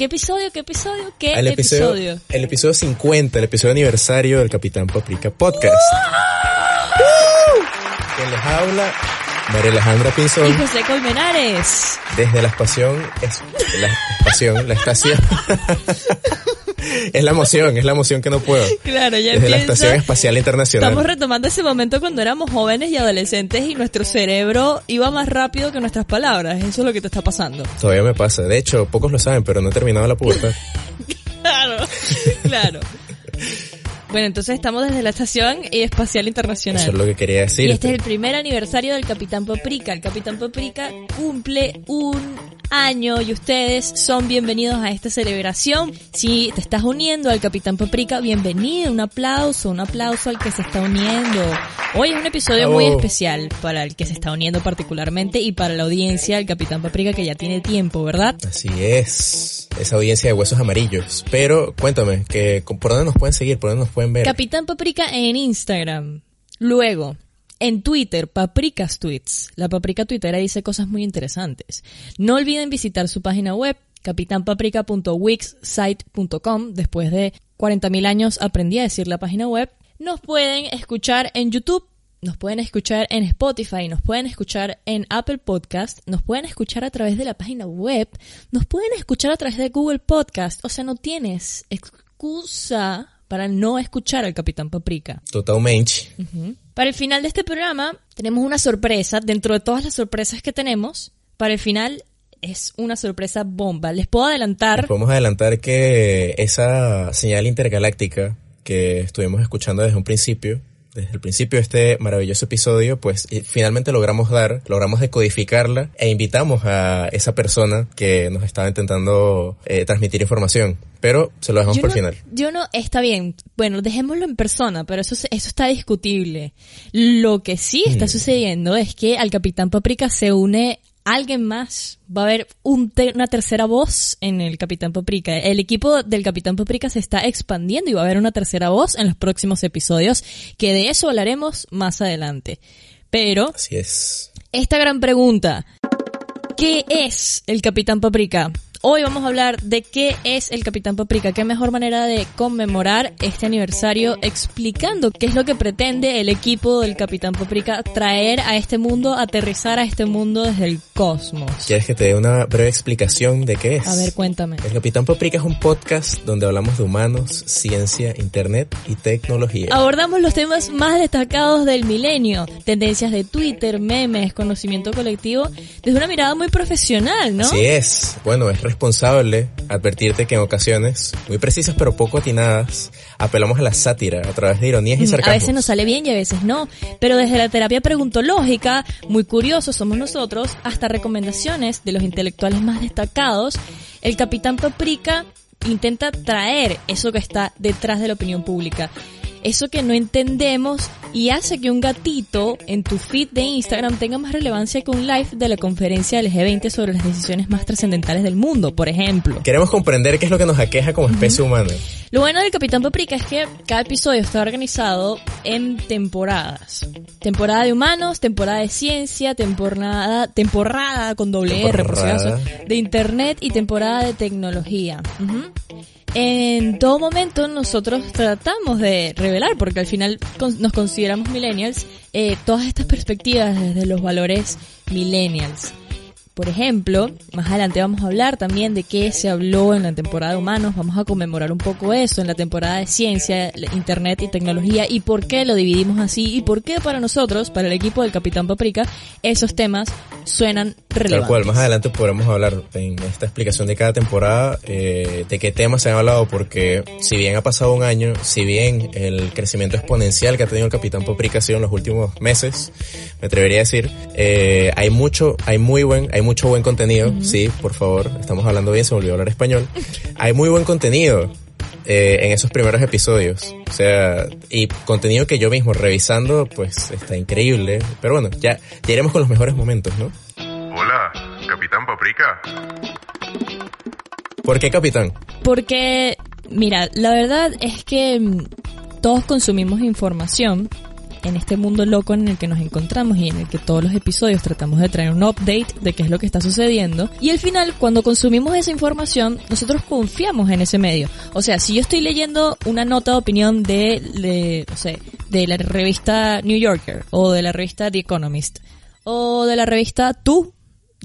qué episodio? ¿Qué episodio? ¿Qué al episodio, episodio? el episodio 50, el episodio aniversario del Capitán Paprika Podcast. Quien les habla, María Alejandra Y Pinzón, José Colmenares. desde la estación, es, la estación, la estación. es la emoción, es la emoción que no puedo. Claro, ya Desde la. Estación Espacial Internacional. Estamos retomando ese momento cuando éramos jóvenes y adolescentes y nuestro cerebro iba más rápido que nuestras palabras. Eso es lo que te está pasando. Todavía me pasa. De hecho, pocos lo saben, pero no he terminado la pubertad. Claro, claro. Bueno, entonces estamos desde la Estación Espacial Internacional. Eso es lo que quería decir. Y este es el primer aniversario del Capitán Paprika. El Capitán Paprika cumple un año y ustedes son bienvenidos a esta celebración. Si te estás uniendo al Capitán Paprika, bienvenido. Un aplauso, un aplauso al que se está uniendo. Hoy es un episodio muy especial para el que se está uniendo particularmente y para la audiencia del Capitán Paprika que ya tiene tiempo, ¿verdad? Así es. Esa audiencia de huesos amarillos. Pero cuéntame, que, ¿por dónde nos pueden seguir? ¿Por dónde nos pueden Capitán Paprika en Instagram. Luego, en Twitter, Paprikas Tweets. La Paprika Twittera dice cosas muy interesantes. No olviden visitar su página web, capitanpaprika.wixsite.com. Después de 40.000 años aprendí a decir la página web. Nos pueden escuchar en YouTube. Nos pueden escuchar en Spotify, nos pueden escuchar en Apple Podcast, nos pueden escuchar a través de la página web, nos pueden escuchar a través de Google Podcast. O sea, no tienes excusa para no escuchar al Capitán Paprika. Totalmente. Para el final de este programa tenemos una sorpresa. Dentro de todas las sorpresas que tenemos, para el final es una sorpresa bomba. Les puedo adelantar. Podemos adelantar que esa señal intergaláctica que estuvimos escuchando desde un principio, desde el principio de este maravilloso episodio, pues eh, finalmente logramos dar, logramos decodificarla e invitamos a esa persona que nos estaba intentando eh, transmitir información. Pero se lo dejamos Yo por no, el final. yo no, está bien. Bueno, dejémoslo en persona, pero eso, eso está discutible. Lo que sí está Mm. sucediendo es que al Capitán Paprika se une alguien más. Va a haber un te- una tercera voz en el Capitán Paprika. El equipo del Capitán Paprika se está expandiendo y va a haber una tercera voz en los próximos episodios, que de eso hablaremos más adelante. Pero, Así es. esta gran pregunta. ¿Qué es el Capitán Paprika? Hoy vamos a hablar de qué es el Capitán Paprika. Qué mejor manera de conmemorar este aniversario explicando qué es lo que pretende el equipo del Capitán Paprika traer a este mundo, aterrizar a este mundo desde el cosmos. ¿Quieres que te dé una breve explicación de qué es? A ver, cuéntame. El Capitán Paprika es un podcast donde hablamos de humanos, ciencia, internet y tecnología. Abordamos los temas más destacados del milenio, tendencias de Twitter, memes, conocimiento colectivo, desde una mirada muy profesional, ¿no? Así es. Bueno, es responsable advertirte que en ocasiones, muy precisas pero poco atinadas, apelamos a la sátira a través de ironías y Mm, A sarcasmos. veces nos sale bien y a veces no, pero desde la terapia preguntológica, muy curiosos somos nosotros, hasta recomendaciones de los intelectuales más destacados, el capitán Paprika intenta traer eso que está detrás de la opinión pública. Eso que no entendemos y hace que un gatito en tu feed de Instagram tenga más relevancia que un live de la conferencia del G20 sobre las decisiones más trascendentales del mundo, por ejemplo. Queremos comprender qué es lo que nos aqueja como especie humana. Lo bueno del Capitán Paprika es que cada episodio está organizado en temporadas. Temporada de humanos, temporada de ciencia, temporada, temporada con doble R, por si acaso, de internet y temporada de tecnología. En todo momento nosotros tratamos de revelar, porque al final nos consideramos millennials, eh, todas estas perspectivas desde los valores millennials. Por ejemplo, más adelante vamos a hablar también de qué se habló en la temporada de humanos, vamos a conmemorar un poco eso en la temporada de ciencia, internet y tecnología y por qué lo dividimos así y por qué para nosotros, para el equipo del Capitán Paprika, esos temas suenan relevantes. Tal cual, más adelante podremos hablar en esta explicación de cada temporada eh, de qué temas se han hablado, porque si bien ha pasado un año, si bien el crecimiento exponencial que ha tenido el Capitán Paprika ha sido en los últimos meses, me atrevería a decir, eh, hay mucho, hay muy buen, hay mucho buen contenido, sí, por favor, estamos hablando bien, se me olvidó hablar español, hay muy buen contenido. eh, en esos primeros episodios. O sea, y contenido que yo mismo revisando, pues está increíble. Pero bueno, ya, ya iremos con los mejores momentos, ¿no? Hola, Capitán Paprika. ¿Por qué capitán? Porque, mira, la verdad es que mm, todos consumimos información en este mundo loco en el que nos encontramos y en el que todos los episodios tratamos de traer un update de qué es lo que está sucediendo. Y al final, cuando consumimos esa información, nosotros confiamos en ese medio. O sea, si yo estoy leyendo una nota de opinión de, de, no sé, de la revista New Yorker o de la revista The Economist o de la revista Tú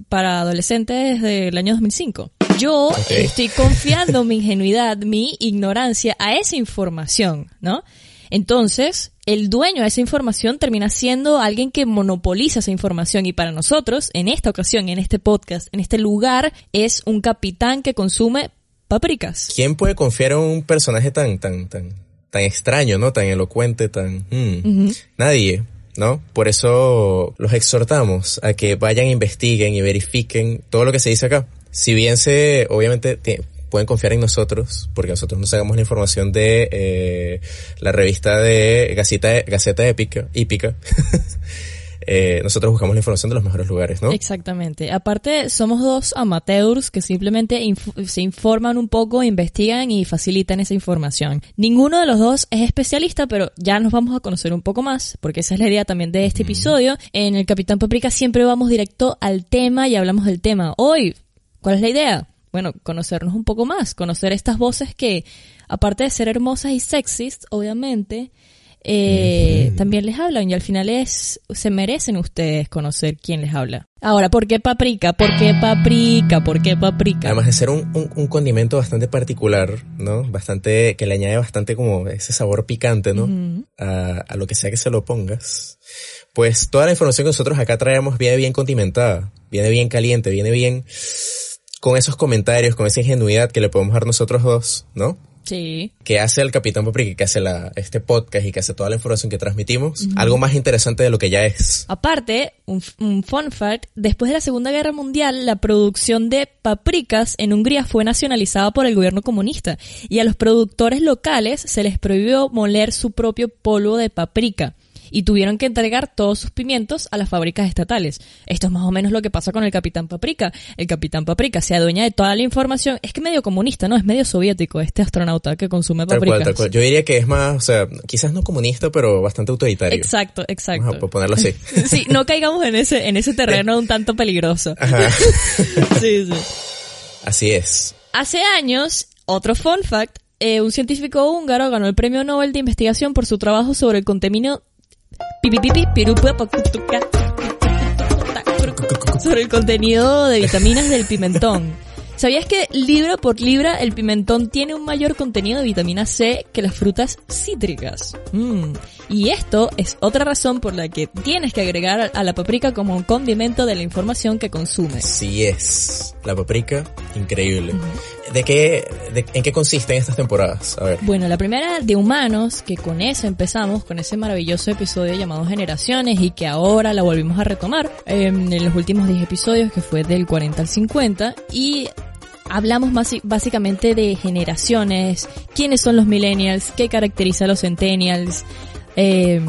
para adolescentes del año 2005. Yo estoy confiando mi ingenuidad, mi ignorancia a esa información, ¿no? Entonces, el dueño de esa información termina siendo alguien que monopoliza esa información y para nosotros, en esta ocasión, en este podcast, en este lugar, es un capitán que consume paprikas. ¿Quién puede confiar en un personaje tan, tan, tan, tan extraño, ¿no? Tan elocuente, tan... hmm? Nadie, ¿no? Por eso los exhortamos a que vayan, investiguen y verifiquen todo lo que se dice acá. Si bien se, obviamente, pueden confiar en nosotros, porque nosotros nos sacamos la información de eh, la revista de Gaceta, Gaceta Épica, Hípica. Eh, nosotros buscamos la información de los mejores lugares, ¿no? Exactamente. Aparte, somos dos amateurs que simplemente inf- se informan un poco, investigan y facilitan esa información. Ninguno de los dos es especialista, pero ya nos vamos a conocer un poco más, porque esa es la idea también de este episodio. En el Capitán Paprika siempre vamos directo al tema y hablamos del tema. Hoy, ¿cuál es la idea? Bueno, conocernos un poco más, conocer estas voces que, aparte de ser hermosas y sexys, obviamente, eh, también les hablan y al final es se merecen ustedes conocer quién les habla. Ahora, ¿por qué paprika? ¿Por qué paprika? ¿Por qué paprika? Además de ser un, un, un condimento bastante particular, ¿no? Bastante, que le añade bastante como ese sabor picante, ¿no? a, a lo que sea que se lo pongas. Pues toda la información que nosotros acá traemos viene bien condimentada, viene bien caliente, viene bien con esos comentarios, con esa ingenuidad que le podemos dar nosotros dos, ¿no? Sí. Que hace el Capitán Paprika, que hace la, este podcast y que hace toda la información que transmitimos, algo más interesante de lo que ya es. Aparte, un, un fun fact, después de la Segunda Guerra Mundial, la producción de paprikas en Hungría fue nacionalizada por el gobierno comunista y a los productores locales se les prohibió moler su propio polvo de paprika y tuvieron que entregar todos sus pimientos a las fábricas estatales. Esto es más o menos lo que pasa con el Capitán Paprika. El Capitán Paprika se adueña de toda la información. Es que medio comunista, ¿no? Es medio soviético este astronauta que consume Tal cual, tal cual. Yo diría que es más, o sea, quizás no comunista, pero bastante autoritario. Exacto, exacto. Vamos a ponerlo así. Sí, no caigamos en ese, en ese terreno un tanto peligroso. Ajá. Sí, sí. Así es. Hace años, otro fun fact, eh, un científico húngaro ganó el premio Nobel de investigación por su trabajo sobre el contenido sobre el contenido de vitaminas del pimentón. ¿Sabías que libra por libra el pimentón tiene un mayor contenido de vitamina C que las frutas cítricas? Mm. Y esto es otra razón por la que tienes que agregar a la paprika como un condimento de la información que consumes. Sí es. La paprika, increíble. ¿De qué, de- en qué consisten estas temporadas? A ver. Bueno, la primera de humanos, que con eso empezamos, con ese maravilloso episodio llamado Generaciones y que ahora la volvimos a retomar eh, en los últimos 10 episodios, que fue del 40 al 50. Y hablamos más, básicamente de generaciones, quiénes son los millennials, qué caracteriza a los centennials, eh,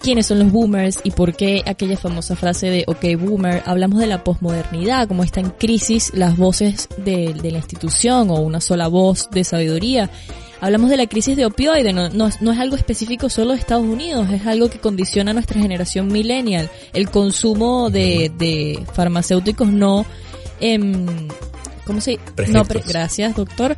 quiénes son los boomers y por qué aquella famosa frase de ok boomer. Hablamos de la posmodernidad, cómo está en crisis las voces de, de la institución o una sola voz de sabiduría. Hablamos de la crisis de opioide, no, no, no es algo específico solo de Estados Unidos, es algo que condiciona a nuestra generación millennial. El consumo de, de farmacéuticos no, em, ¿cómo se? No, pre- gracias, doctor.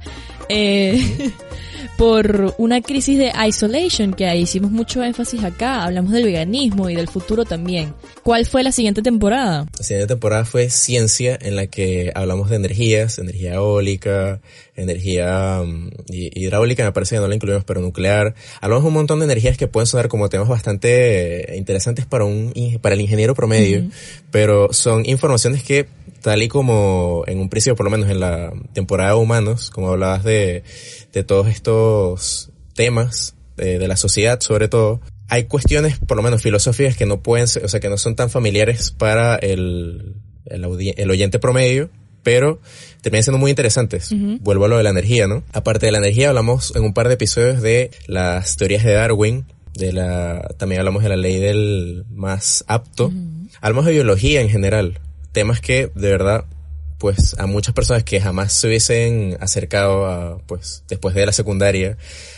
Eh, por una crisis de isolation, que hicimos mucho énfasis acá. Hablamos del veganismo y del futuro también. ¿Cuál fue la siguiente temporada? La siguiente temporada fue ciencia, en la que hablamos de energías, energía eólica, energía mm, hi- hidráulica, me parece que no la incluimos, pero nuclear. Hablamos un montón de energías que pueden sonar como temas bastante interesantes para un para el ingeniero promedio, pero son informaciones que tal y como en un principio, por lo menos en la temporada de humanos, como hablabas de, de todos estos temas de, de la sociedad sobre todo, hay cuestiones, por lo menos filosóficas, que no pueden ser, o sea, que no son tan familiares para el, el, el oyente promedio, pero terminan siendo muy interesantes. Vuelvo a lo de la energía, ¿no? Aparte de la energía, hablamos en un par de episodios de las teorías de Darwin, de la, también hablamos de la ley del más apto. Hablamos de biología en general, temas que de verdad pues a muchas personas que jamás se hubiesen acercado a, pues, después de la secundaria,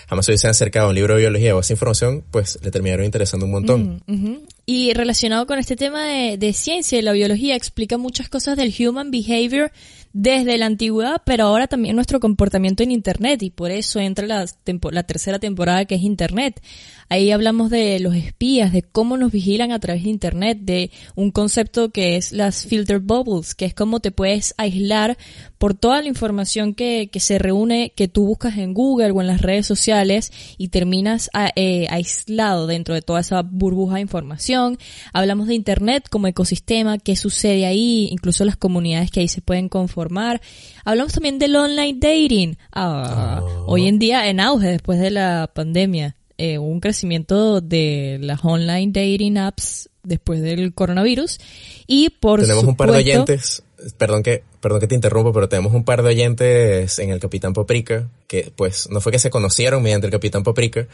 jamás se hubiesen acercado a un libro de biología o a esa información, pues le terminaron interesando un montón. Ujú. Y relacionado con este tema de, de ciencia y la biología, explica muchas cosas del human behavior desde la antigüedad, pero ahora también nuestro comportamiento en Internet, y por eso entra la, tempo- la tercera temporada que es Internet. Ahí hablamos de los espías, de cómo nos vigilan a través de Internet, de un concepto que es las filter bubbles, que es cómo te puedes aislar por toda la información que, que se reúne, que tú buscas en Google o en las redes sociales y terminas a- eh, aislado dentro de toda esa burbuja de información. Hablamos de Internet como ecosistema, qué sucede ahí, incluso las comunidades que ahí se pueden conformar. Hablamos también del online dating. Ah, Hoy en día en auge después de la pandemia. Eh, hubo un crecimiento de las online dating apps después del coronavirus y por tenemos un par de oyentes, perdón que, perdón que te interrumpo, pero tenemos un par de oyentes en el Capitán Paprika, que pues no fue que se conocieron mediante el Capitán Paprika,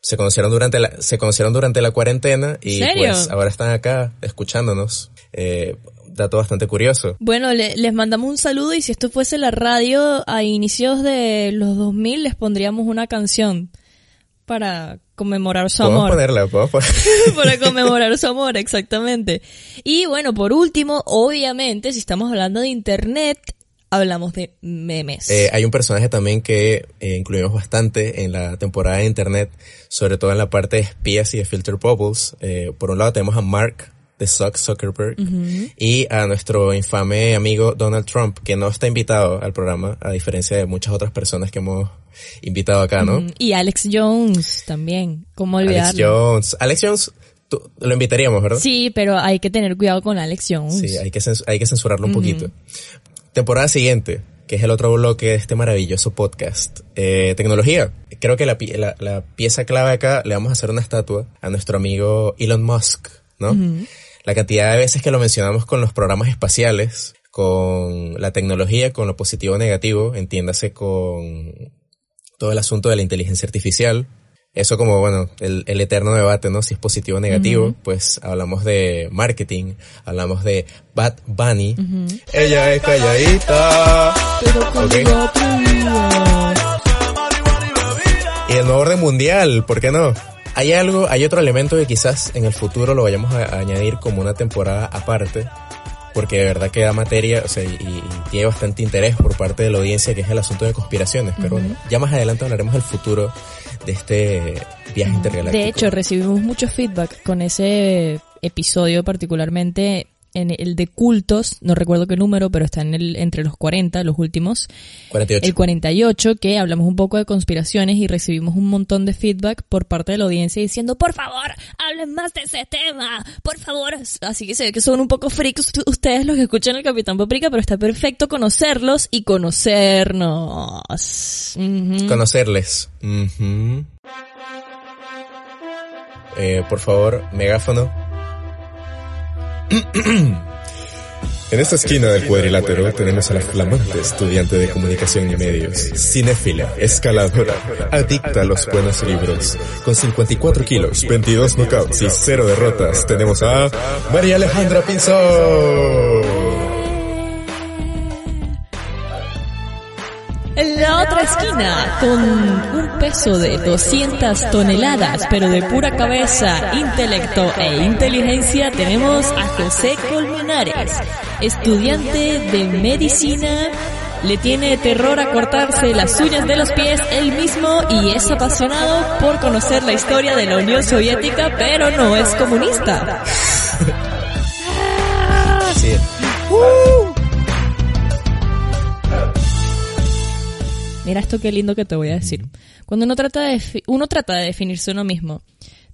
se conocieron durante la, se conocieron durante la cuarentena y ¿Serio? pues ahora están acá escuchándonos. Eh, dato bastante curioso. Bueno, le- les mandamos un saludo y si esto fuese la radio a inicios de los 2000 les pondríamos una canción para conmemorar su amor. ponerla, para conmemorar su amor, exactamente. Y bueno, por último, obviamente, si estamos hablando de internet, hablamos de memes. Eh, hay un personaje también que eh, incluimos bastante en la temporada de internet, sobre todo en la parte de espías y de filter bubbles. Eh, por un lado tenemos a Mark de Zuck Zuckerberg y a nuestro infame amigo Donald Trump, que no está invitado al programa, a diferencia de muchas otras personas que hemos invitado acá, ¿no? Y Alex Jones también, ¿cómo Alex olvidarlo? Jones. Alex Jones, tú- lo invitaríamos, ¿verdad? Sí, pero hay que tener cuidado con Alex Jones. Sí, hay que, hay que censurarlo un poquito. Temporada siguiente, que es el otro bloque de este maravilloso podcast. Eh, tecnología. Creo que la, la, la pieza clave acá le vamos a hacer una estatua a nuestro amigo Elon Musk, ¿no? La cantidad de veces que lo mencionamos con los programas espaciales, con la tecnología, con lo positivo o negativo, entiéndase con todo el asunto de la inteligencia artificial. Eso como, bueno, el, el eterno debate, ¿no? Si es positivo o negativo, pues hablamos de marketing, hablamos de Bad Bunny. Ella es calladita. Pero. Y el nuevo orden mundial, ¿por qué no? Hay algo, hay otro elemento que quizás en el futuro lo vayamos a, añadir como una temporada aparte, porque de verdad que da materia, o sea, y, y tiene bastante interés por parte de la audiencia, que es el asunto de conspiraciones. Pero bueno, ya más adelante hablaremos del futuro de este viaje intergaláctico. De hecho, recibimos mucho feedback con ese episodio particularmente en el de cultos, no recuerdo qué número, pero está en el, entre los 40, los últimos, 48. el 48, que hablamos un poco de conspiraciones y recibimos un montón de feedback por parte de la audiencia diciendo, por favor, hablen más de ese tema, por favor. Así que se ve que son un poco freaks ustedes los que escuchan el Capitán Paprika, pero está perfecto conocerlos y conocernos. Conocerles. Eh, por favor, megáfono. En esta esquina del cuadrilátero tenemos a la flamante estudiante de comunicación y medios, cinéfila, escaladora, adicta a los buenos libros. Con 54 kilos, 22 knockouts y 0 derrotas, tenemos a María Alejandra Pinzón. Esquina, con un peso de 200 toneladas, pero de pura cabeza, intelecto e inteligencia, tenemos a José Colmenares, estudiante de medicina. Le tiene terror a cortarse las uñas de los pies él mismo y es apasionado por conocer la historia de la Unión Soviética, pero no es comunista. Sí. Mira esto qué lindo que te voy a decir. Cuando uno trata de uno trata de definirse uno mismo,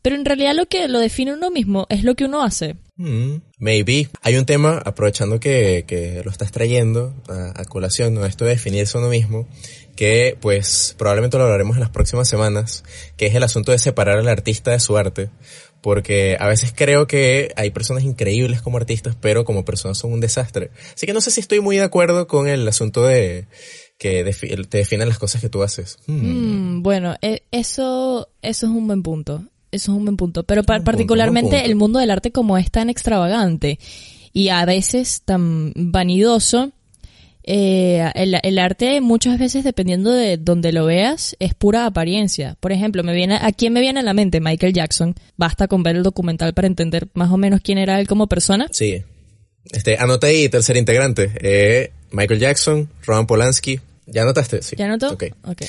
pero en realidad lo que lo define uno mismo es lo que uno hace. Mm, maybe. Hay un tema, aprovechando que, que lo estás trayendo a, a colación, ¿no? esto de definirse uno mismo, que pues probablemente lo hablaremos en las próximas semanas, que es el asunto de separar al artista de su arte. Porque a veces creo que hay personas increíbles como artistas, pero como personas son un desastre. Así que no sé si estoy muy de acuerdo con el asunto de que defi- te definan las cosas que tú haces. Hmm. Mm, bueno, eh, eso eso es un buen punto. Eso es un buen punto. Pero pa- Un punto, particularmente punto. el mundo del arte como es tan extravagante y a veces tan vanidoso, eh, el, el arte muchas veces dependiendo de donde lo veas es pura apariencia. Por ejemplo, me viene, ¿a quién me viene a la mente? Michael Jackson. Basta con ver el documental para entender más o menos quién era él como persona. Sí. Este, anota ahí, tercer integrante. Eh, Michael Jackson, Roman Polanski. ¿Ya anotaste? Sí. ¿Ya notó? Ok.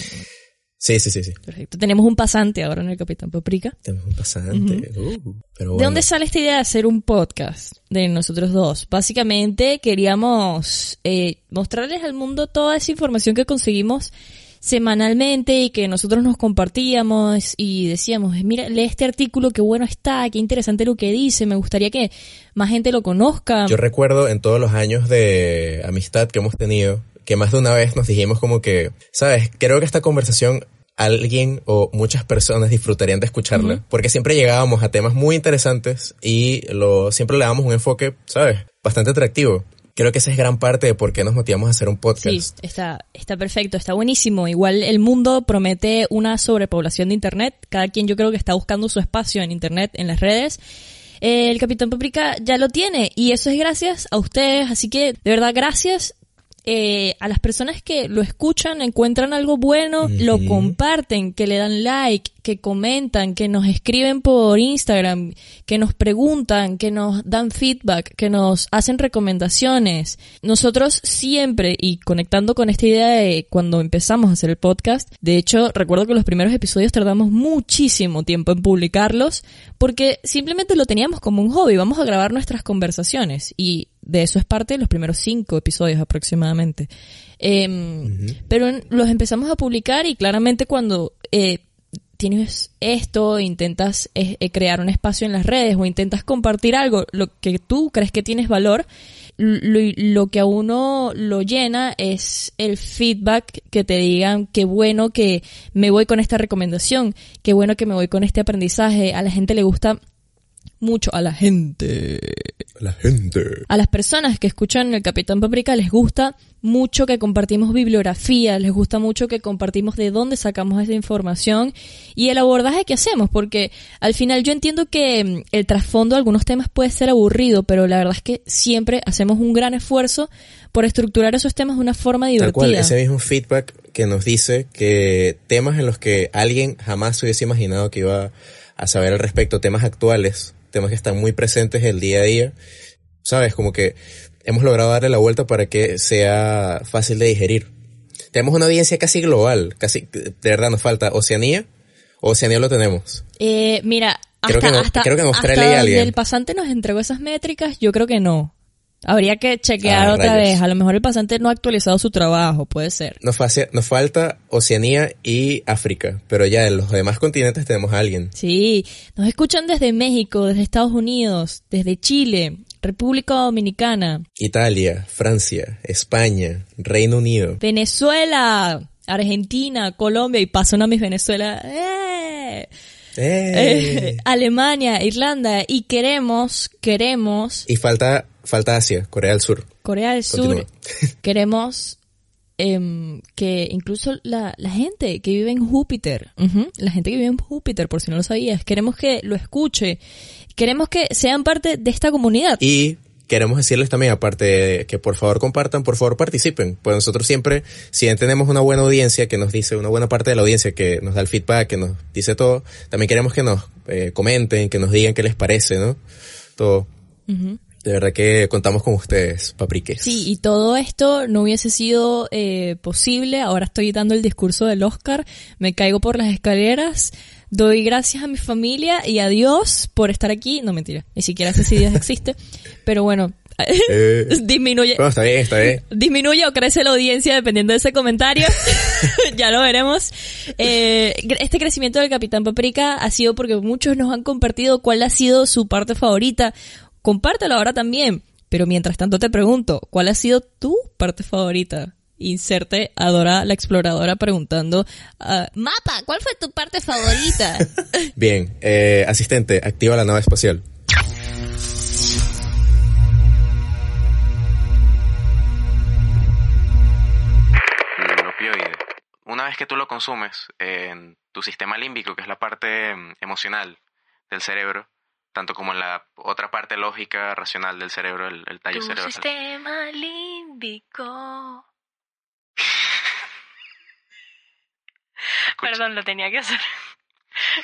Sí, sí, sí, sí. perfecto. Tenemos un pasante ahora en el Capitán Paprika. Tenemos un pasante. Uh, pero ¿De bueno. dónde sale esta idea de hacer un podcast de nosotros dos? Básicamente queríamos eh, mostrarles al mundo toda esa información que conseguimos semanalmente y que nosotros nos compartíamos y decíamos, mira, lee este artículo, qué bueno está, qué interesante lo que dice, me gustaría que más gente lo conozca. Yo recuerdo en todos los años de amistad que hemos tenido, que más de una vez nos dijimos como que, sabes, creo que esta conversación alguien o muchas personas disfrutarían de escucharla, porque siempre llegábamos a temas muy interesantes y lo siempre le damos un enfoque, sabes, bastante atractivo. Creo que esa es gran parte de por qué nos motivamos a hacer un podcast. Sí, está, está perfecto, está buenísimo. Igual el mundo promete una sobrepoblación de Internet. Cada quien yo creo que está buscando su espacio en Internet, en las redes. Eh, el Capitán Paprika ya lo tiene y eso es gracias a ustedes. Así que de verdad gracias eh, a las personas que lo escuchan, encuentran algo bueno, lo comparten, que le dan like, que comentan, que nos escriben por Instagram, que nos preguntan, que nos dan feedback, que nos hacen recomendaciones. Nosotros siempre, y conectando con esta idea de cuando empezamos a hacer el podcast, de hecho recuerdo que los primeros episodios tardamos muchísimo tiempo en publicarlos porque simplemente lo teníamos como un hobby, vamos a grabar nuestras conversaciones y de eso es parte de los primeros cinco episodios aproximadamente. Em, Pero los empezamos a publicar y claramente cuando eh, tienes esto, intentas eh, eh, crear un espacio en las redes o intentas compartir algo, lo que tú crees que tienes valor, lo, lo que a uno lo llena es el feedback que te digan qué bueno que me voy con esta recomendación, qué bueno que me voy con este aprendizaje, a la gente le gusta mucho, a la gente, La gente. a las personas que escuchan el Capitán Paprika les gusta mucho que compartimos bibliografía, les gusta mucho que compartimos de dónde sacamos esa información y el abordaje que hacemos, porque al final yo entiendo que mm, el trasfondo de algunos temas puede ser aburrido, pero la verdad es que siempre hacemos un gran esfuerzo por estructurar esos temas de una forma Tal divertida. cual, ese mismo feedback que nos dice que temas en los que alguien jamás se hubiese imaginado que iba a saber al respecto, temas actuales, temas que están muy presentes el día a día, sabes, como que hemos logrado darle la vuelta para que sea fácil de digerir. Tenemos una audiencia casi global, casi, de verdad nos falta Oceanía, Oceanía lo tenemos. Eh, mira, hasta, Creo que no- hasta, creo que en Australia hasta hay alguien. el pasante nos entregó esas métricas, yo creo que no. Habría que chequear Ah, otra rayos. vez. A lo mejor el pasante no ha actualizado su trabajo, puede ser. Nos, facia- nos falta Oceanía y África, pero ya en los demás continentes tenemos a alguien. Sí, nos escuchan desde México, desde Estados Unidos, desde Chile, República Dominicana, Italia, Francia, España, Reino Unido. Venezuela, Argentina, Colombia y paso una mis Venezuela. ¡eh! ¡Eh! Eh, Alemania, Irlanda y queremos, queremos Y falta, falta Asia, Corea del Sur. Corea del Sur, queremos em, que incluso la, la gente que vive en Júpiter, la gente que vive en Júpiter, por si no lo sabías, queremos que lo escuche, queremos que sean parte de esta comunidad. Y queremos decirles también, aparte de que por favor compartan, por favor participen. Pues nosotros siempre, si bien tenemos una buena audiencia que nos dice, una buena parte de la audiencia que nos da el feedback, que nos dice todo, también queremos que nos eh, comenten, que nos digan qué les parece, ¿no? Todo. Ujú. De verdad que contamos con ustedes, papriques. Sí, y todo esto no hubiese sido eh, posible. Ahora estoy dando el discurso del Oscar, me caigo por las escaleras, doy gracias a mi familia y a Dios por estar aquí. No, mentira, ni siquiera sé si Dios existe, pero bueno, Eh, disminuye. está bien, está bien. Disminuye o crece la audiencia dependiendo de ese comentario. ya lo veremos. Eh, este crecimiento del Capitán Paprika ha sido porque muchos nos han compartido cuál ha sido su parte favorita. Compártelo ahora también. Pero mientras tanto te pregunto, ¿cuál ha sido tu parte favorita? Inserte a Dora la exploradora preguntando, ah, Mapa, ¿cuál fue tu parte favorita? Bien, eh, asistente, activa la nave espacial. Una vez que tú lo consumes en tu sistema límbico, que es la parte mm, emocional del cerebro, tanto como en la otra parte lógica, racional del cerebro, el, el tallo Tu cerebral. sistema límbico. Escucha. Perdón, lo tenía que hacer.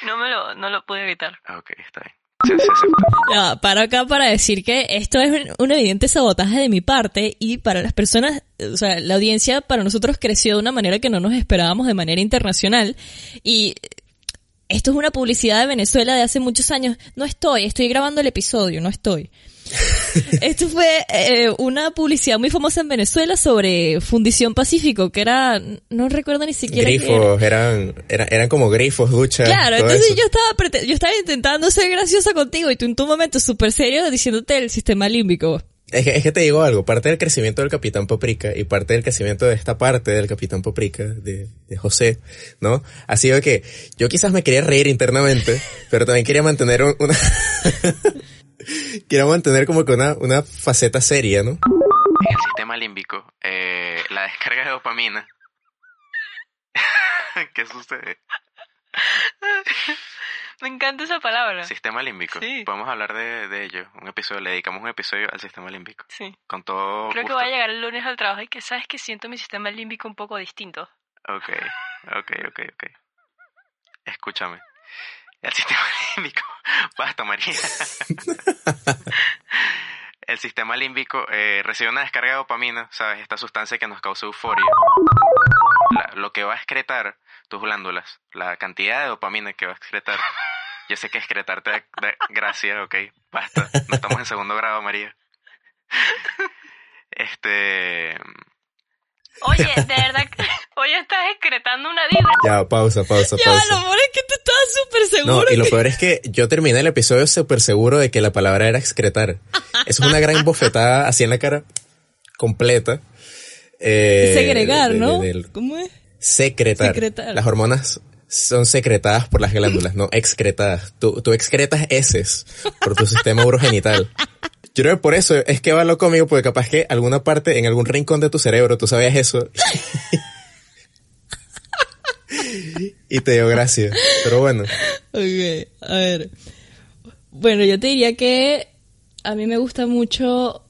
No me lo, no lo pude evitar. Ah, ok, está bien. Ya, para acá para decir que esto es un- un evidente sabotaje de mi parte y para las personas, o sea, la audiencia para nosotros creció de una manera que no nos esperábamos de manera internacional y esto es una publicidad de Venezuela de hace muchos años. No estoy, estoy grabando el episodio, no estoy. Esto fue eh, una publicidad muy famosa en Venezuela sobre Fundición Pacífico, que era, no recuerdo ni siquiera qué era. Grifos, eran, eran, eran como grifos, duchas. Claro, todo entonces eso. yo estaba yo estaba intentando ser graciosa contigo y tú en tu momento súper serio diciéndote el sistema límbico. Es que, es que te digo algo, parte del crecimiento del Capitán Paprika y parte del crecimiento de esta parte del Capitán Paprika, de, de José, ¿no? Ha sido que yo quizás me quería reír internamente, pero también quería mantener un- una... quería mantener como que una, una faceta seria, ¿no? En el sistema límbico, eh, la descarga de dopamina. ¿Qué sucede? Me encanta esa palabra. Sistema límbico. Sí. Podemos hablar de, de ello. Un episodio, le dedicamos un episodio al sistema límbico. Sí. Con todo Creo que voy a llegar el lunes al trabajo y que sabes que siento mi sistema límbico un poco distinto. Ok, ok, ok, ok. Escúchame. El sistema límbico. Basta, María. El sistema límbico eh, recibe una descarga de dopamina, ¿sabes? Esta sustancia que nos causa euforia. La- lo que va a excretar tus glándulas, la cantidad de dopamina que va a excretar. Yo sé que excretarte da, da gracia, ok. Basta. No estamos en segundo grado, María. Este. Oye, de verdad que hoy estás excretando una vibra. Ya, pausa, pausa, Ya, pausa. lo peor es que tú estabas súper No, seguro. y lo que- peor es que yo terminé el episodio súper seguro de que la palabra era excretar. Eso es una gran bofetada así en la cara completa. Eh, segregar, de- de- ¿no? del- ¿Cómo es? secretar. Secretar. Las hormonas son secretadas por las glándulas, no excretadas. Tú, tú excretas heces por tu sistema urogenital. Yo creo que por eso es que va lo cómico, porque capaz que alguna parte, en algún rincón de tu cerebro, tú sabías eso. Y te dio gracia. Pero bueno. Ok, a ver. Bueno, yo te diría que a mí me gusta mucho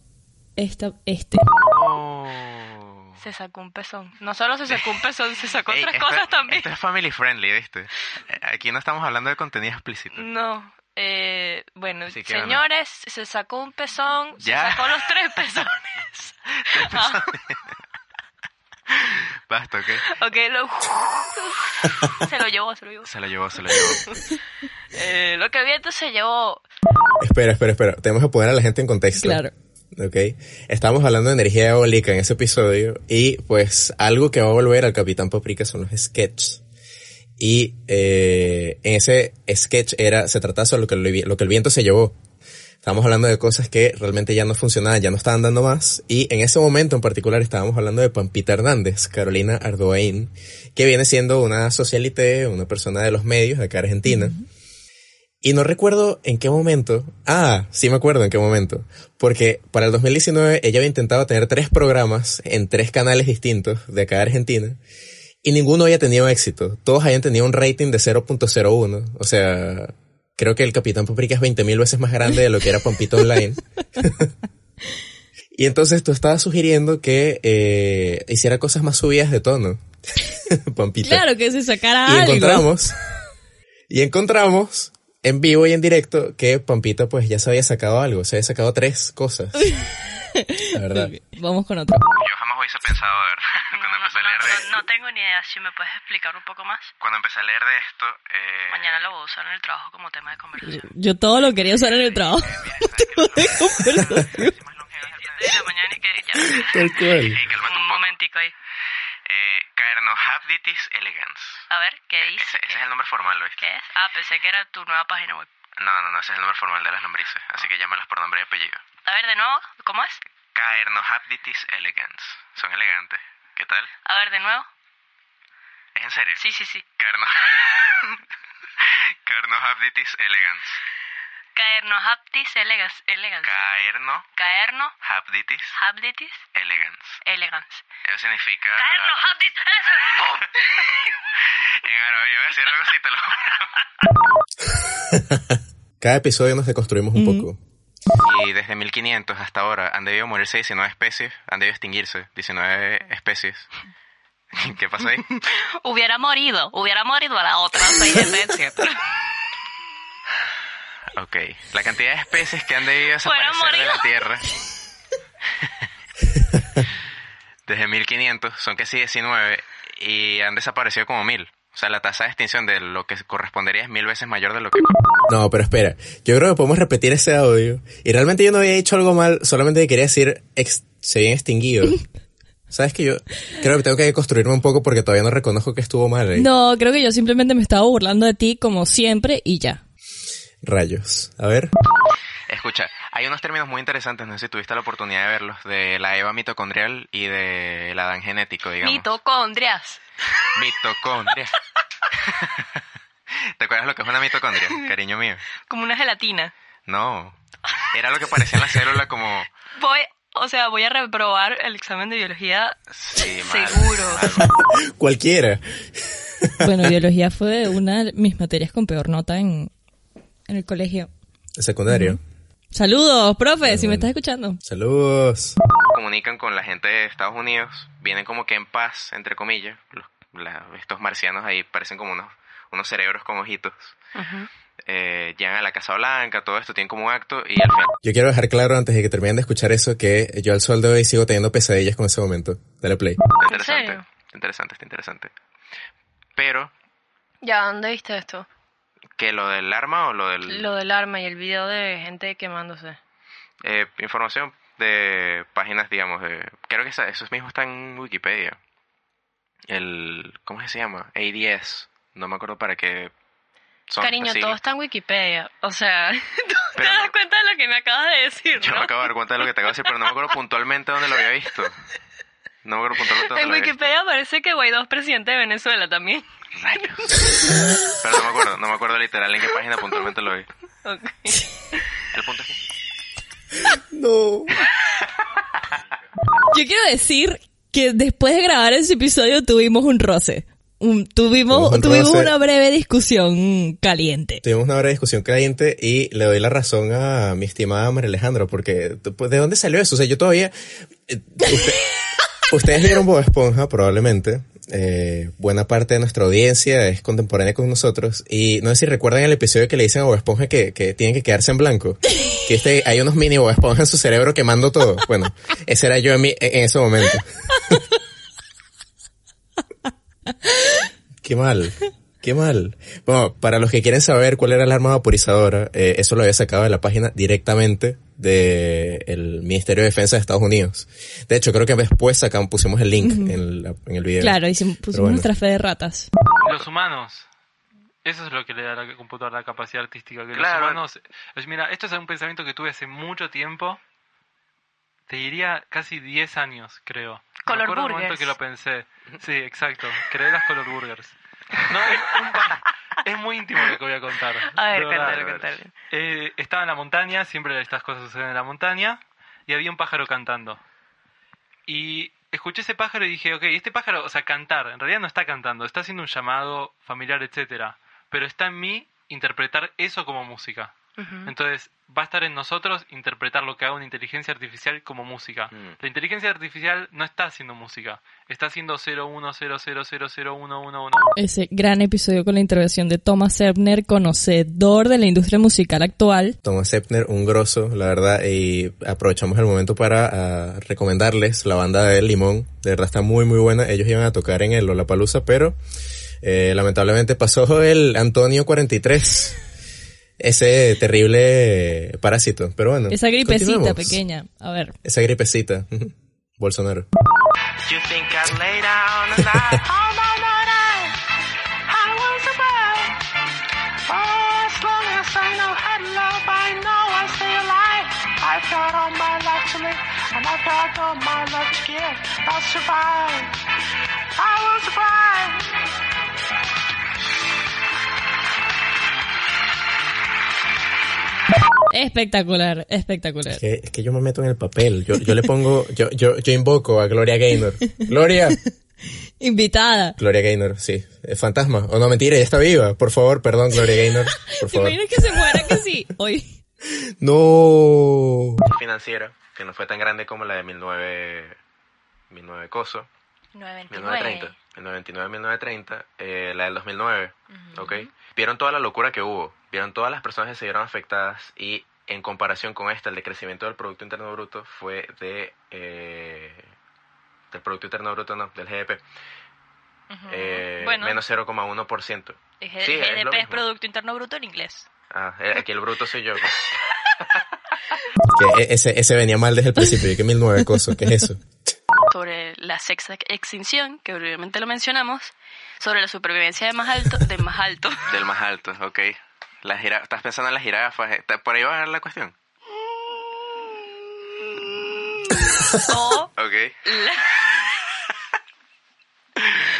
esta, este. Se sacó un pezón. No solo se sacó un pezón, se sacó Ey, otras esto- cosas también. Esto es family friendly, ¿viste? Eh, Aquí no estamos hablando de contenido explícito. No. Eh, bueno, señores, se sacó un pezón, Ya. se sacó los tres pezones. Ah, Basta, ¿ok? ok, lo... se lo llevó, se lo llevó. Se lo llevó, se lo llevó. Eh, lo que viento se llevó. Espera, espera, espera. Tenemos que poner a la gente en contexto. Claro. Ok. Estamos hablando de energía eólica en ese episodio y pues algo que va a volver al Capitán Paprika son los sketches. Y eh, en ese sketch era, se trataba sobre lo que, el lo que el viento se llevó. Estábamos hablando de cosas que realmente ya no funcionaban, ya no estaban dando más. Y en ese momento en particular estábamos hablando de Pampita Hernández, Carolina Ardoain, que viene siendo una socialité, una persona de los medios de acá Argentina. Y no recuerdo en qué momento. Ah, sí me acuerdo en qué momento. Porque para el 2019 ella había intentado tener tres programas en tres canales distintos de acá de Argentina. Y ninguno había tenido éxito. Todos habían tenido un rating de 0.01. O sea, creo que el Capitán Paprika es 20.000 veces más grande de lo que era Pampito Online. y entonces tú estabas sugiriendo que eh, hiciera cosas más subidas de tono. Pampita. Claro que se sacara y algo. encontramos y encontramos en vivo y en directo que Pampita pues ya se había sacado algo, se había sacado tres cosas. La verdad. Vamos con otro. Yo jamás hubiese pensado, de verdad, empecé a leer de no, esto. no tengo ni idea. Si me puedes explicar un poco más. Cuando empecé a leer de esto, eh, Mañana lo voy a usar en el trabajo como tema de conversación. Yo todo lo quería usar en el trabajo. Tema de conversación. De la mañana y que ya. Tal cual. Ey, cálmate Un momentico ahí. Eh, Caernohabditis elegans. A ver, ¿qué dice? Ese, ese es el nombre formal, ¿lo viste? ¿Qué es? Ah, pensé que era tu nueva página web. No, no, no, ese es el nombre formal de las lombrices, así que llámalas por nombre y apellido. A ver, de nuevo, ¿cómo es? Caernohabditis elegans. Son elegantes. ¿Qué tal? A ver, de nuevo. ¿Es en serio? Sí, sí, sí. Carno... Caernohabditis elegans. Caernohaptis elegans. elegans. Caerno Caerno Habditis hapditis elegans. elegans. Eso significa... Caernohaptis En árabe, yo voy a decir algo así, te lo juro. Cada episodio nos deconstruimos un poco. Y desde 1500 hasta ahora han debido morirse 19 especies, han debido extinguirse 19 especies. ¿Qué pasa ahí? Hubiera morido, hubiera morido a la otra. Ok, la cantidad de especies que han debido desaparecer de la. Tierra desde 1500 son casi 19 y han desaparecido como 1000. O sea, la tasa de extinción de lo que correspondería es mil veces mayor de lo que... No, pero espera. Yo creo que podemos repetir ese audio. Y realmente yo no había dicho algo mal, solamente quería decir ex- se habían extinguido. ¿Sabes que yo creo que tengo que construirme un poco porque todavía no reconozco que estuvo mal ahí? No, creo que yo simplemente me estaba burlando de ti como siempre y ya. Rayos. A ver. Escucha, hay unos términos muy interesantes, no sé si tuviste la oportunidad de verlos, de la EVA mitocondrial y del Adán genético, digamos. Mitocondrias. Mitocondria. ¿Te acuerdas lo que es una mitocondria, cariño mío? Como una gelatina. No. Era lo que parecía en la célula como... Voy, o sea, voy a reprobar el examen de biología Sí, mal, seguro. mal. Cualquiera. Bueno, biología fue una de mis materias con peor nota en, en el colegio. Secundario. Saludos, profe, si me estás escuchando. Saludos. Comunican con la gente de Estados Unidos, vienen como que en paz, entre comillas. Los- la- estos marcianos ahí parecen como unos, unos cerebros con ojitos. Eh, llegan a la Casa Blanca, todo esto tienen como un acto y al final... Yo quiero dejar claro antes de que terminen de escuchar eso que yo al sol de hoy sigo teniendo pesadillas con ese momento. Dale play. Está ¿En interesante, está interesante, está interesante. Pero, Ya, ¿dónde viste esto? ¿Que lo del arma o lo del...? Lo del arma y el video de gente quemándose. Eh, información de páginas, digamos, de... Creo que esa- eso mismo está en Wikipedia. El... ¿Cómo es que se llama? ADS. No me acuerdo para qué... Son Cariño, así. todo está en Wikipedia. O sea, tú Pero te das cuenta de lo que me acabas de decir, Yo ¿no? me acabo de dar cuenta de lo que te acabo de decir, pero no me acuerdo puntualmente dónde lo había visto. No me acuerdo dónde En. Wikipedia parece que Guaidó es presidente de Venezuela también. Rayos. Pero no me acuerdo, no me acuerdo literal en qué página puntualmente lo vi. Ok. El punto es que... No. Yo quiero decir que después de grabar ese episodio tuvimos un roce. Un- tuvimos Tuvimos un tuvimos roce. una breve discusión caliente. Tuvimos una breve discusión caliente y le doy la razón a mi estimada María Alejandra porque pues, ¿de dónde salió eso? O sea, yo todavía... eh, usted- ustedes vieron Bob Esponja probablemente. Eh, buena parte de nuestra audiencia es contemporánea con nosotros y no sé si recuerdan el episodio que le dicen a Bob Esponja que, que tienen que quedarse en blanco. Que este, hay unos mini Bob Esponja en su cerebro quemando todo. Bueno, ese era yo en, mi- en ese momento. Qué mal, qué mal. Bueno, para los que quieren saber cuál era el arma vaporizadora, eh, eso lo había sacado de la página directamente del Ministerio de Defensa de Estados Unidos. De hecho, creo que después sacamos, pusimos el link en, la- en el video. Claro, hicimos, Pero pusimos bueno. nuestra fe de ratas. Los humanos. Eso es lo que le da a la computadora la capacidad artística. Que Claro. los humanos. Mira, esto es un pensamiento que tuve hace mucho tiempo. Te diría casi 10 años, creo. Color Me acuerdo el momento burgers. que lo pensé. Sí, exacto. Creé las color burgers. No, un, pa- Es muy íntimo lo que voy a contar. A ver. Eh, estaba en la montaña, siempre estas cosas suceden en la montaña, y había un pájaro cantando. Y escuché ese pájaro y dije, ok, este pájaro, o sea, cantar, en realidad no está cantando, está haciendo un llamado familiar, etcétera, pero está en mí interpretar eso como música. Entonces, va a estar en nosotros interpretar lo que haga una inteligencia artificial como música. Mm. La inteligencia artificial no está haciendo música, está haciendo 010000111. Ese gran episodio con la intervención de Thomas Ebner, conocedor de la industria musical actual. Thomas Epner, un grosso, la verdad, y aprovechamos el momento para ah, recomendarles la banda de Limón, de verdad está muy muy buena, ellos iban a tocar en el Lollapalooza, pero eh, lamentablemente pasó el Antonio 43, ese terrible parásito, pero bueno. Esa gripecita pequeña. A ver. Esa gripecita, Bolsonaro. Espectacular, espectacular. Es que, es que yo me meto en el papel, yo, yo le pongo, yo, yo, yo invoco a Gloria Gaynor. Gloria, Invitada. Gloria Gaynor, sí, es fantasma, o no mentira, ya está viva, por favor, perdón Gloria Gaynor, por ¿Te favor. que se muera que sí? Hoy. No. Financiera, que no fue tan grande como la de 19... 19 coso. 929. 1929, 1930, eh, la del 2009, ¿ok? Vieron toda la locura que hubo, vieron todas las personas que se vieron afectadas y en comparación con esta, el decrecimiento del Producto Interno Bruto fue de... eh, del Producto Interno Bruto, no, del GDP, Ujú. eh, bueno, menos 0,1%. es sí, es GDP es mismo. Producto Interno Bruto en inglés. Ah, eh, aquí el bruto soy yo. pues. Que e- ese, ese venía mal desde el principio, y que mil nueve cosas, ¿qué es eso? Sobre la sexta extinción, que brevemente lo mencionamos. Sobre la supervivencia de más alto, de más alto. Del más alto, ok. La jira- ¿Estás pensando en las jirafas? ¿Está- ¿Por ahí va la cuestión? o Ok. la-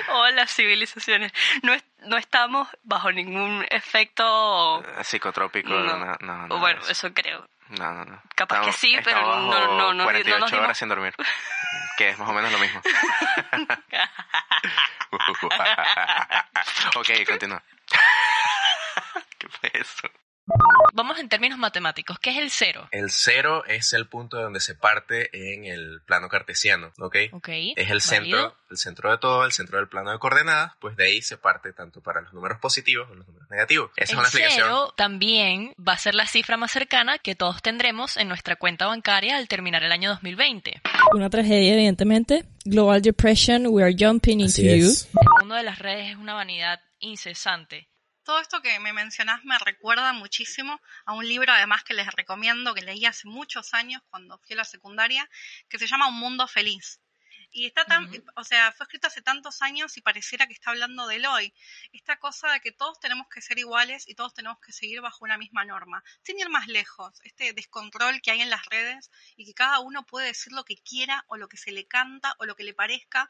o las civilizaciones. No, es- no estamos bajo ningún efecto. Eh, Psicotrópico, No. no, no, no. bueno, eso. eso creo. No, no, no. Capaz que sí, pero estamos no- no- no- no 48 nos dimos- horas sin dormir. Que es más o menos lo mismo. ok, continúa. ¿Qué fue eso? Vamos en términos matemáticos. ¿Qué es el cero? El cero es el punto de donde se parte en el plano cartesiano, ¿ok? Ok. Es el válido. centro, el centro de todo, el centro del plano de coordenadas, pues de ahí se parte tanto para los números positivos como los números negativos. Esa es El una explicación. cero también va a ser la cifra más cercana que todos tendremos en nuestra cuenta bancaria al terminar el año 2020. Una tragedia, evidentemente. Global Depression, we are jumping into Así you. es. El mundo de las redes es una vanidad incesante. Todo esto que me mencionás me recuerda muchísimo a un libro además que les recomiendo, que leí hace muchos años cuando fui a la secundaria, que se llama Un Mundo Feliz. Y está tan, o sea, fue escrito hace tantos años y pareciera que está hablando del hoy. Esta cosa de que todos tenemos que ser iguales y todos tenemos que seguir bajo una misma norma, sin ir más lejos. Este descontrol que hay en las redes y que cada uno puede decir lo que quiera o lo que se le canta o lo que le parezca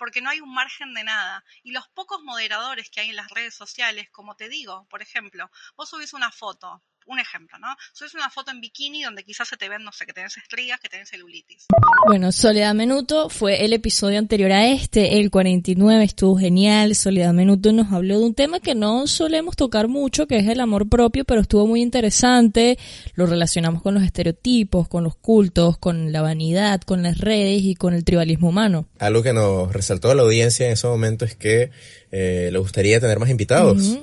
porque no hay un margen de nada. Y los pocos moderadores que hay en las redes sociales, como te digo, por ejemplo, vos subís una foto, un ejemplo, ¿no? Subís una foto en bikini donde quizás se te ven, no sé, que tenés estrías, que tenés celulitis. Bueno, Soledad Menuto fue el episodio anterior a este, el 49, estuvo genial. Soledad Menuto nos habló de un tema que no solemos tocar mucho, que es el amor propio, pero estuvo muy interesante. Lo relacionamos con los estereotipos, con los cultos, con la vanidad, con las redes y con el tribalismo humano. Algo que nos resaltó a la audiencia en ese momento es que eh, le gustaría tener más invitados.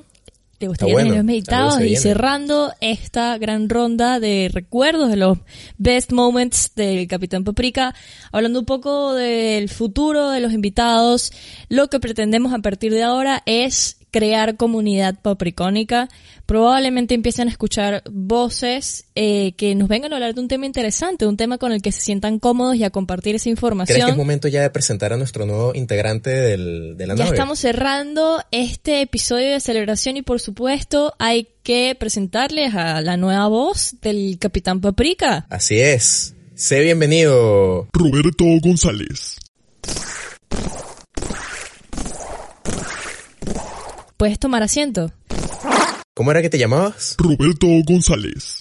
¿Te gustaría bueno, tener los algo meditados? Y cerrando esta gran ronda de recuerdos de los best moments del Capitán Paprika, hablando un poco del futuro de los invitados, lo que pretendemos a partir de ahora es crear comunidad papricónica. Probablemente empiecen a escuchar voces eh, que nos vengan a hablar de un tema interesante, un tema con el que se sientan cómodos y a compartir esa información. ¿Crees que es momento ya de presentar a nuestro nuevo integrante del, de la Ya nave? estamos cerrando este episodio de celebración y por supuesto hay que presentarles a la nueva voz del Capitán Paprika. Así es. Sé bienvenido. Roberto González. Puedes tomar asiento. ¿Cómo era que te llamabas? Roberto González.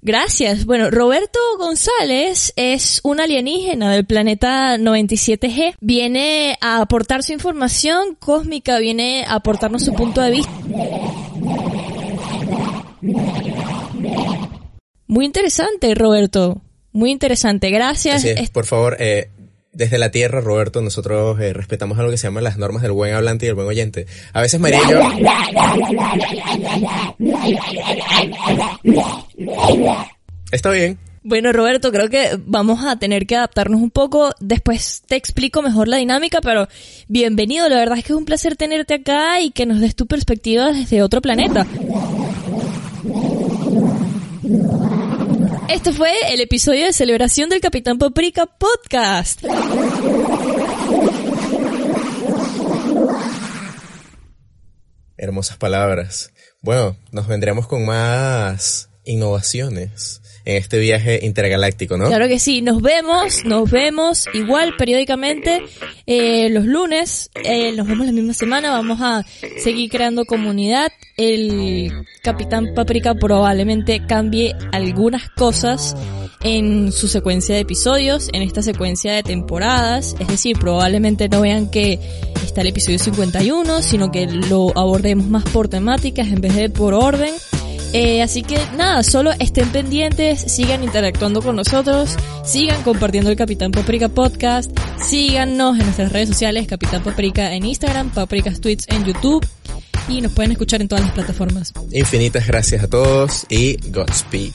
Gracias. Bueno, Roberto González es un alienígena del planeta 97G. Viene a aportar su información cósmica, viene a aportarnos su punto de vista. Muy interesante, Roberto. Muy interesante. Gracias. Así es, Es- por favor, eh, desde la Tierra, Roberto, nosotros eh, respetamos algo que se llama las normas del buen hablante y del buen oyente. A veces María y yo... Está bien. Bueno, Roberto, creo que vamos a tener que adaptarnos un poco. Después te explico mejor la dinámica, pero bienvenido. La verdad es que es un placer tenerte acá y que nos des tu perspectiva desde otro planeta. Este fue el episodio de celebración del Capitán Paprika Podcast. Hermosas palabras. Bueno, nos vendremos con más innovaciones en este viaje intergaláctico, ¿no? Claro que sí, nos vemos, nos vemos igual periódicamente eh, los lunes, eh, nos vemos la misma semana, vamos a seguir creando comunidad. El Capitán Paprika probablemente cambie algunas cosas en su secuencia de episodios, en esta secuencia de temporadas, es decir, probablemente no vean que está el episodio 51, sino que lo abordemos más por temáticas en vez de por orden. Eh, así que nada, solo estén pendientes, sigan interactuando con nosotros, sigan compartiendo el Capitán Paprika Podcast, síganos en nuestras redes sociales, Capitán Paprika en Instagram, Paprikas Tweets en YouTube y nos pueden escuchar en todas las plataformas. Infinitas gracias a todos y Godspeed.